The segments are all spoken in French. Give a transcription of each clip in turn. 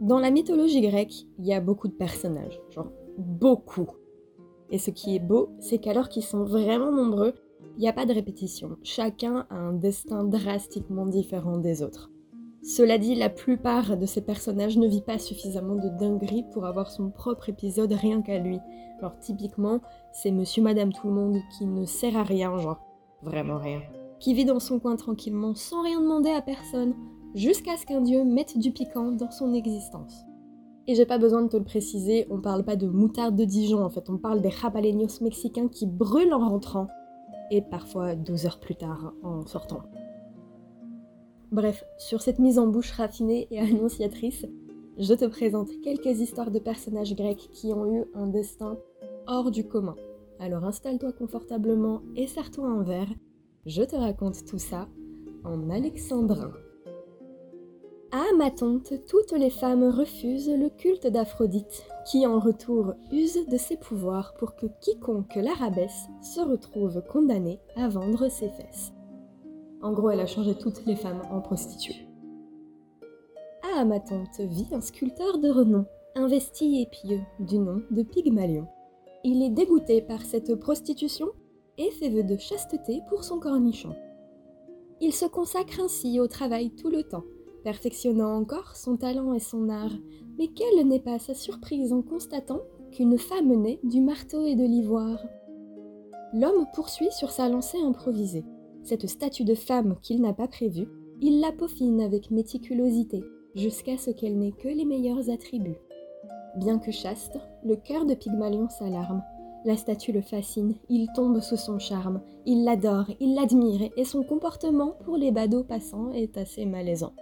Dans la mythologie grecque, il y a beaucoup de personnages, genre beaucoup. Et ce qui est beau, c'est qu'alors qu'ils sont vraiment nombreux, il n'y a pas de répétition. Chacun a un destin drastiquement différent des autres. Cela dit, la plupart de ces personnages ne vit pas suffisamment de dinguerie pour avoir son propre épisode rien qu'à lui. Alors typiquement, c'est Monsieur Madame Tout le Monde qui ne sert à rien, genre vraiment rien. Qui vit dans son coin tranquillement sans rien demander à personne, jusqu'à ce qu'un dieu mette du piquant dans son existence. Et j'ai pas besoin de te le préciser, on parle pas de moutarde de Dijon en fait, on parle des jabaleños mexicains qui brûlent en rentrant, et parfois 12 heures plus tard en sortant. Bref, sur cette mise en bouche raffinée et annonciatrice, je te présente quelques histoires de personnages grecs qui ont eu un destin hors du commun. Alors installe-toi confortablement et serre-toi un verre. Je te raconte tout ça en alexandrin. À Amatonte, toutes les femmes refusent le culte d'Aphrodite, qui en retour use de ses pouvoirs pour que quiconque la rabaisse se retrouve condamné à vendre ses fesses. En gros, elle a changé toutes les femmes en prostituées. À Amatonte vit un sculpteur de renom, investi et pieux, du nom de Pygmalion. Il est dégoûté par cette prostitution et fait vœu de chasteté pour son cornichon. Il se consacre ainsi au travail tout le temps, perfectionnant encore son talent et son art, mais quelle n'est pas sa surprise en constatant qu'une femme naît du marteau et de l'ivoire. L'homme poursuit sur sa lancée improvisée. Cette statue de femme qu'il n'a pas prévue, il la peaufine avec méticulosité, jusqu'à ce qu'elle n'ait que les meilleurs attributs. Bien que chaste, le cœur de Pygmalion s'alarme. La statue le fascine, il tombe sous son charme, il l'adore, il l'admire, et son comportement pour les badauds passants est assez malaisant.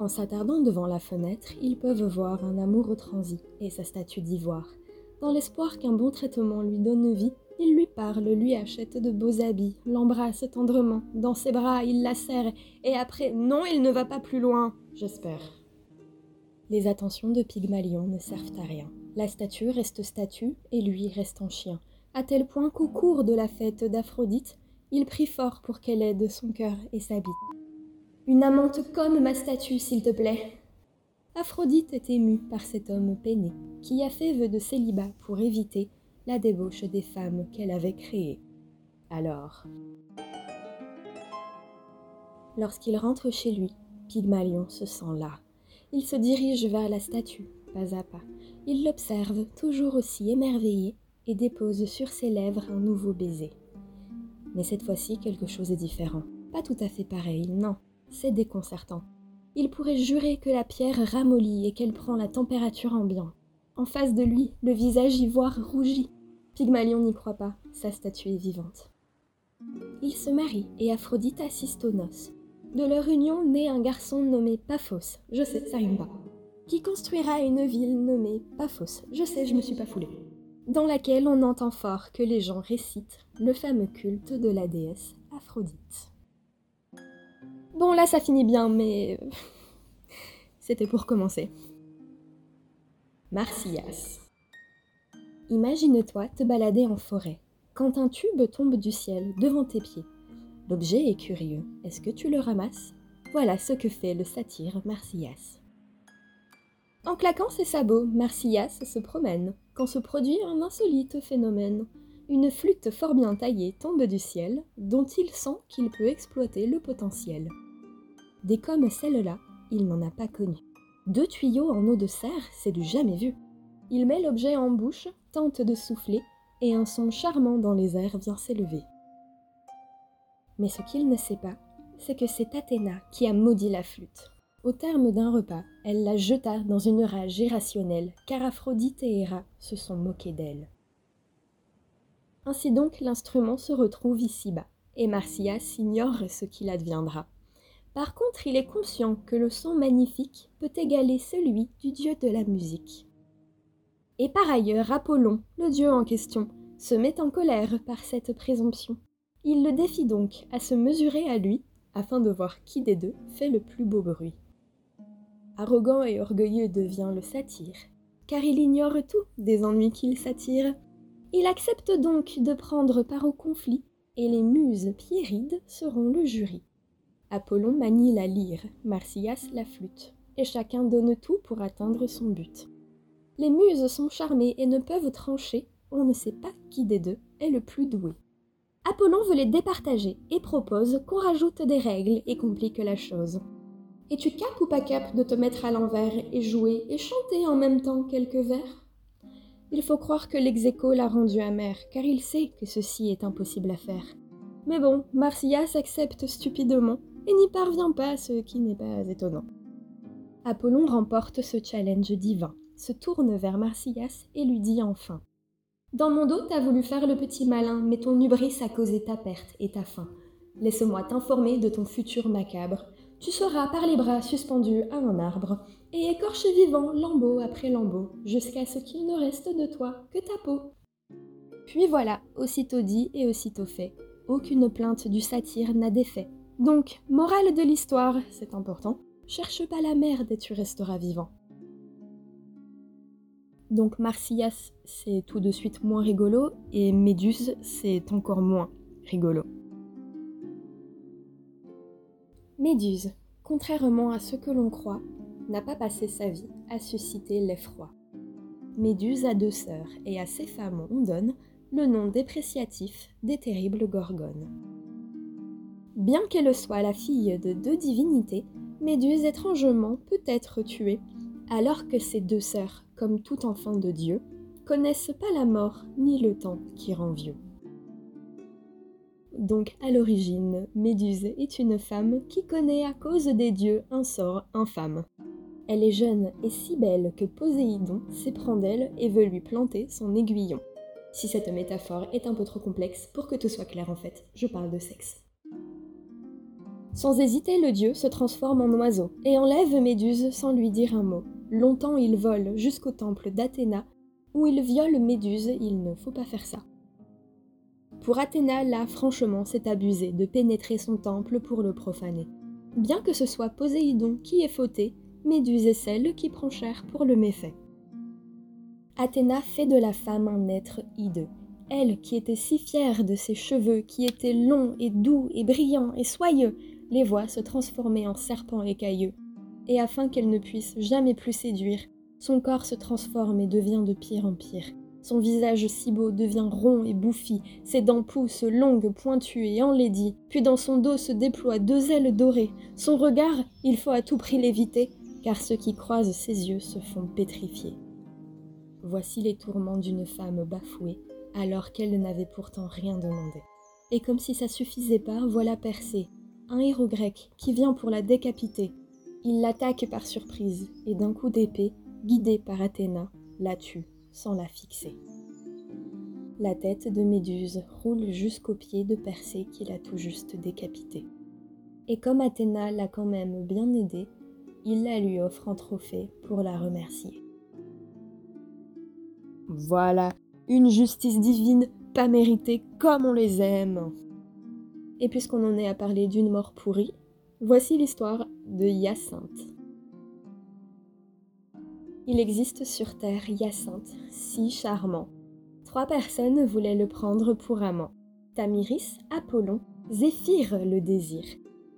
En s'attardant devant la fenêtre, ils peuvent voir un amour transi et sa statue d'ivoire. Dans l'espoir qu'un bon traitement lui donne vie, il lui parle, lui achète de beaux habits, l'embrasse tendrement, dans ses bras il la serre, et après non, il ne va pas plus loin, j'espère. Les attentions de Pygmalion ne servent à rien. La statue reste statue et lui reste en chien, à tel point qu'au cours de la fête d'Aphrodite, il prie fort pour qu'elle aide son cœur et sa bite. Une amante comme ma statue, s'il te plaît. Aphrodite est émue par cet homme peiné, qui a fait vœu de célibat pour éviter la débauche des femmes qu'elle avait créées. Alors, lorsqu'il rentre chez lui, Pygmalion se sent là. Il se dirige vers la statue, pas à pas. Il l'observe, toujours aussi émerveillé, et dépose sur ses lèvres un nouveau baiser. Mais cette fois-ci, quelque chose est différent. Pas tout à fait pareil, non c'est déconcertant. Il pourrait jurer que la pierre ramollit et qu'elle prend la température ambiante. En face de lui, le visage ivoire rougit. Pygmalion n'y croit pas, sa statue est vivante. Ils se marient et Aphrodite assiste aux noces. De leur union naît un garçon nommé Paphos, je sais, ça rime pas, qui construira une ville nommée Paphos, je sais, je me suis pas foulée, dans laquelle on entend fort que les gens récitent le fameux culte de la déesse Aphrodite. Bon, là, ça finit bien, mais euh, c'était pour commencer. Marsyas. Imagine-toi te balader en forêt, quand un tube tombe du ciel devant tes pieds. L'objet est curieux. Est-ce que tu le ramasses? Voilà ce que fait le satyre Marsyas. En claquant ses sabots, Marsyas se promène, quand se produit un insolite phénomène. Une flûte fort bien taillée tombe du ciel, dont il sent qu'il peut exploiter le potentiel. Des comme celle-là, il n'en a pas connu. Deux tuyaux en eau de serre, c'est du jamais vu. Il met l'objet en bouche, tente de souffler, et un son charmant dans les airs vient s'élever. Mais ce qu'il ne sait pas, c'est que c'est Athéna qui a maudit la flûte. Au terme d'un repas, elle la jeta dans une rage irrationnelle, car Aphrodite et Héra se sont moqués d'elle. Ainsi donc l'instrument se retrouve ici-bas, et Marsyas ignore ce qu'il adviendra. Par contre, il est conscient que le son magnifique peut égaler celui du dieu de la musique. Et par ailleurs, Apollon, le dieu en question, se met en colère par cette présomption. Il le défie donc à se mesurer à lui, afin de voir qui des deux fait le plus beau bruit. Arrogant et orgueilleux devient le satyre, car il ignore tout des ennuis qu'il s'attire. Il accepte donc de prendre part au conflit, et les muses pierrides seront le jury. Apollon manie la lyre, Marsyas la flûte, et chacun donne tout pour atteindre son but. Les muses sont charmées et ne peuvent trancher, on ne sait pas qui des deux est le plus doué. Apollon veut les départager et propose qu'on rajoute des règles et complique la chose. Et tu cap ou pas cap de te mettre à l'envers et jouer et chanter en même temps quelques vers? Il faut croire que l'exéco l'a rendu amer, car il sait que ceci est impossible à faire. Mais bon, Marsyas accepte stupidement et n'y parvient pas, ce qui n'est pas étonnant. Apollon remporte ce challenge divin, se tourne vers Marsyas et lui dit enfin Dans mon dos, t'as voulu faire le petit malin, mais ton hubris a causé ta perte et ta faim. Laisse-moi t'informer de ton futur macabre. Tu seras par les bras suspendu à un arbre, et écorché vivant lambeau après lambeau, jusqu'à ce qu'il ne reste de toi que ta peau. Puis voilà, aussitôt dit et aussitôt fait, aucune plainte du satyre n'a d'effet. Donc, morale de l'histoire, c'est important, cherche pas la merde et tu resteras vivant. Donc Marsyas, c'est tout de suite moins rigolo, et Méduse, c'est encore moins rigolo. Méduse, contrairement à ce que l'on croit, n'a pas passé sa vie à susciter l'effroi. Méduse a deux sœurs, et à ces femmes on donne le nom dépréciatif des terribles gorgones. Bien qu'elle soit la fille de deux divinités, Méduse étrangement peut être tuée, alors que ses deux sœurs, comme tout enfant de Dieu, connaissent pas la mort ni le temps qui rend vieux. Donc à l'origine, Méduse est une femme qui connaît à cause des dieux un sort infâme. Elle est jeune et si belle que Poséidon s'éprend d'elle et veut lui planter son aiguillon. Si cette métaphore est un peu trop complexe pour que tout soit clair en fait, je parle de sexe. Sans hésiter, le dieu se transforme en oiseau et enlève Méduse sans lui dire un mot. Longtemps il vole jusqu'au temple d'Athéna, où il viole Méduse, il ne faut pas faire ça. Pour Athéna, là, franchement, c'est abusé de pénétrer son temple pour le profaner. Bien que ce soit Poséidon qui est fauté, Méduse est celle qui prend cher pour le méfait. Athéna fait de la femme un être hideux, elle qui était si fière de ses cheveux qui étaient longs et doux et brillants et soyeux, les voit se transformer en serpents écailleux. Et afin qu'elle ne puisse jamais plus séduire, son corps se transforme et devient de pire en pire. Son visage si beau devient rond et bouffi, ses dents poussent longues, pointues et enlaidies, puis dans son dos se déploient deux ailes dorées. Son regard, il faut à tout prix l'éviter, car ceux qui croisent ses yeux se font pétrifier. Voici les tourments d'une femme bafouée, alors qu'elle n'avait pourtant rien demandé. Et comme si ça suffisait pas, voilà Persée, un héros grec qui vient pour la décapiter. Il l'attaque par surprise et d'un coup d'épée, guidé par Athéna, la tue sans la fixer. La tête de Méduse roule jusqu'au pied de Persée qui l'a tout juste décapité. Et comme Athéna l'a quand même bien aidé, il la lui offre en trophée pour la remercier. Voilà, une justice divine pas méritée comme on les aime. Et puisqu'on en est à parler d'une mort pourrie, voici l'histoire de Hyacinthe. Il existe sur Terre Hyacinthe, si charmant. Trois personnes voulaient le prendre pour amant. Tamiris, Apollon, Zéphyr le désir.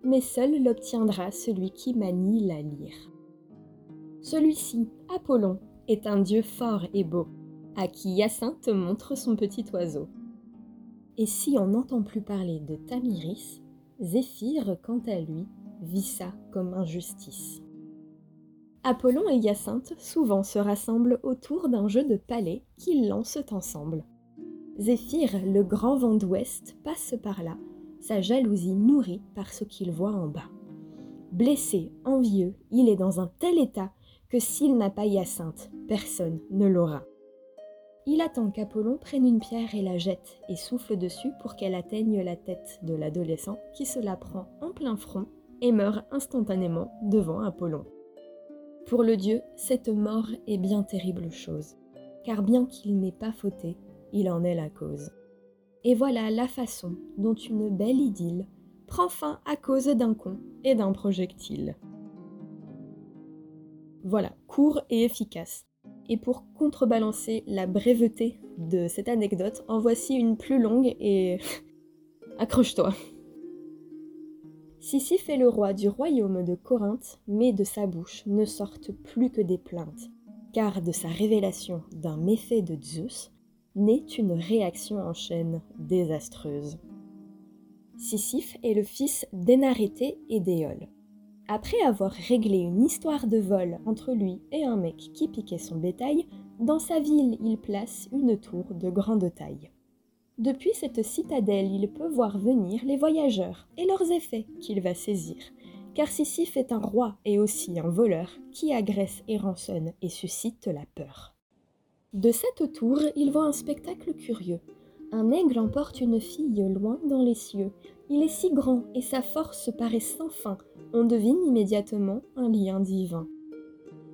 Mais seul l'obtiendra celui qui manie la lyre. Celui-ci, Apollon, est un dieu fort et beau, à qui Hyacinthe montre son petit oiseau. Et si on n'entend plus parler de Tamiris, Zéphyr, quant à lui, vit ça comme injustice. Apollon et Hyacinthe souvent se rassemblent autour d'un jeu de palais qu'ils lancent ensemble. Zéphyr, le grand vent d'ouest, passe par là, sa jalousie nourrie par ce qu'il voit en bas. Blessé, envieux, il est dans un tel état que s'il n'a pas Hyacinthe, personne ne l'aura. Il attend qu'Apollon prenne une pierre et la jette et souffle dessus pour qu'elle atteigne la tête de l'adolescent qui se la prend en plein front et meurt instantanément devant Apollon. Pour le dieu, cette mort est bien terrible chose, car bien qu'il n'ait pas fauté, il en est la cause. Et voilà la façon dont une belle idylle prend fin à cause d'un con et d'un projectile. Voilà, court et efficace. Et pour contrebalancer la breveté de cette anecdote, en voici une plus longue et accroche-toi. Sisyphe est le roi du royaume de Corinthe, mais de sa bouche ne sortent plus que des plaintes, car de sa révélation d'un méfait de Zeus naît une réaction en chaîne désastreuse. Sisyphe est le fils d'Énarété et d'Éole. Après avoir réglé une histoire de vol entre lui et un mec qui piquait son bétail, dans sa ville il place une tour de grande taille. Depuis cette citadelle, il peut voir venir les voyageurs et leurs effets qu'il va saisir, car Sisyphe est un roi et aussi un voleur qui agresse et rançonne et suscite la peur. De cette tour, il voit un spectacle curieux. Un aigle emporte une fille loin dans les cieux. Il est si grand et sa force paraît sans fin. On devine immédiatement un lien divin.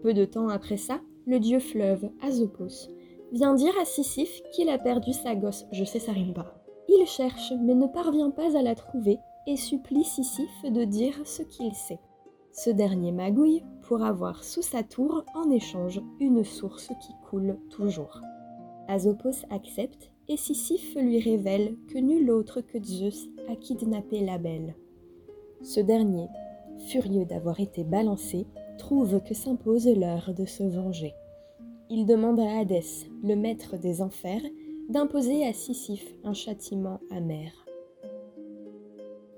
Peu de temps après ça, le dieu fleuve, Azopos, vient dire à Sisyphe qu'il a perdu sa gosse. Je sais, ça rime pas. Il cherche, mais ne parvient pas à la trouver et supplie Sisyphe de dire ce qu'il sait. Ce dernier magouille pour avoir sous sa tour en échange une source qui coule toujours. Azopos accepte et Sisyphe lui révèle que nul autre que Zeus a kidnappé la belle. Ce dernier, furieux d'avoir été balancé, trouve que s'impose l'heure de se venger il demande à Hadès, le maître des enfers, d'imposer à Sisyphe un châtiment amer.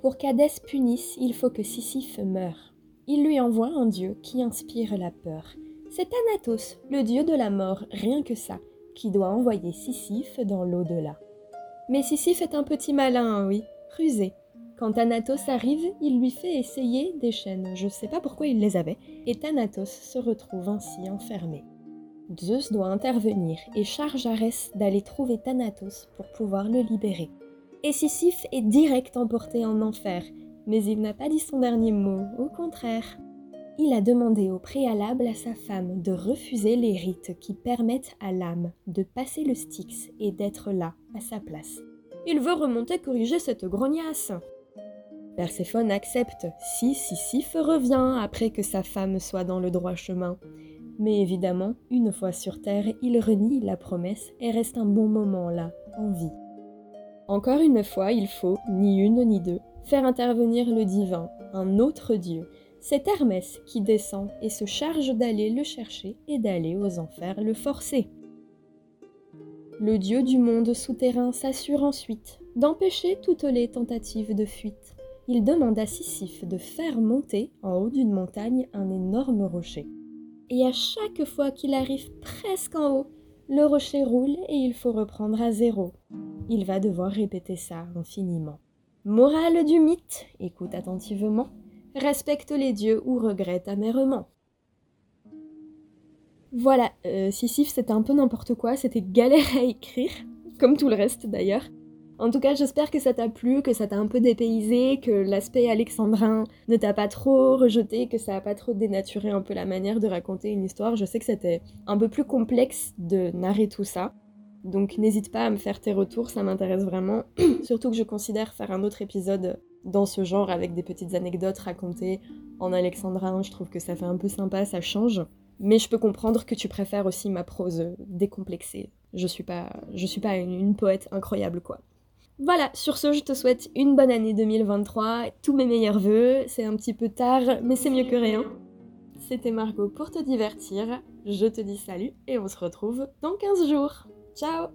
Pour qu'Hadès punisse, il faut que Sisyphe meure. Il lui envoie un dieu qui inspire la peur. C'est Thanatos, le dieu de la mort, rien que ça, qui doit envoyer Sisyphe dans l'au-delà. Mais Sisyphe est un petit malin, oui, rusé. Quand Thanatos arrive, il lui fait essayer des chaînes, je ne sais pas pourquoi il les avait, et Thanatos se retrouve ainsi enfermé. Zeus doit intervenir et charge Arès d'aller trouver Thanatos pour pouvoir le libérer. Et Sisyphe est direct emporté en enfer, mais il n'a pas dit son dernier mot, au contraire. Il a demandé au préalable à sa femme de refuser les rites qui permettent à l'âme de passer le Styx et d'être là, à sa place. Il veut remonter corriger cette grognasse. Perséphone accepte si Sisyphe revient après que sa femme soit dans le droit chemin. Mais évidemment, une fois sur Terre, il renie la promesse et reste un bon moment là, en vie. Encore une fois, il faut, ni une ni deux, faire intervenir le divin, un autre dieu. C'est Hermès qui descend et se charge d'aller le chercher et d'aller aux enfers le forcer. Le dieu du monde souterrain s'assure ensuite d'empêcher toutes les tentatives de fuite. Il demande à Sisyphe de faire monter en haut d'une montagne un énorme rocher et à chaque fois qu'il arrive presque en haut, le rocher roule et il faut reprendre à zéro. Il va devoir répéter ça infiniment. Morale du mythe, écoute attentivement, respecte les dieux ou regrette amèrement. Voilà, euh, Sisyphe c'était un peu n'importe quoi, c'était galère à écrire, comme tout le reste d'ailleurs. En tout cas, j'espère que ça t'a plu, que ça t'a un peu dépaysé, que l'aspect alexandrin ne t'a pas trop rejeté, que ça a pas trop dénaturé un peu la manière de raconter une histoire. Je sais que c'était un peu plus complexe de narrer tout ça. Donc n'hésite pas à me faire tes retours, ça m'intéresse vraiment. Surtout que je considère faire un autre épisode dans ce genre avec des petites anecdotes racontées en alexandrin. Je trouve que ça fait un peu sympa, ça change. Mais je peux comprendre que tu préfères aussi ma prose décomplexée. Je suis pas, suis pas une poète incroyable quoi. Voilà, sur ce, je te souhaite une bonne année 2023, tous mes meilleurs voeux. C'est un petit peu tard, mais c'est mieux que rien. C'était Margot pour te divertir. Je te dis salut et on se retrouve dans 15 jours. Ciao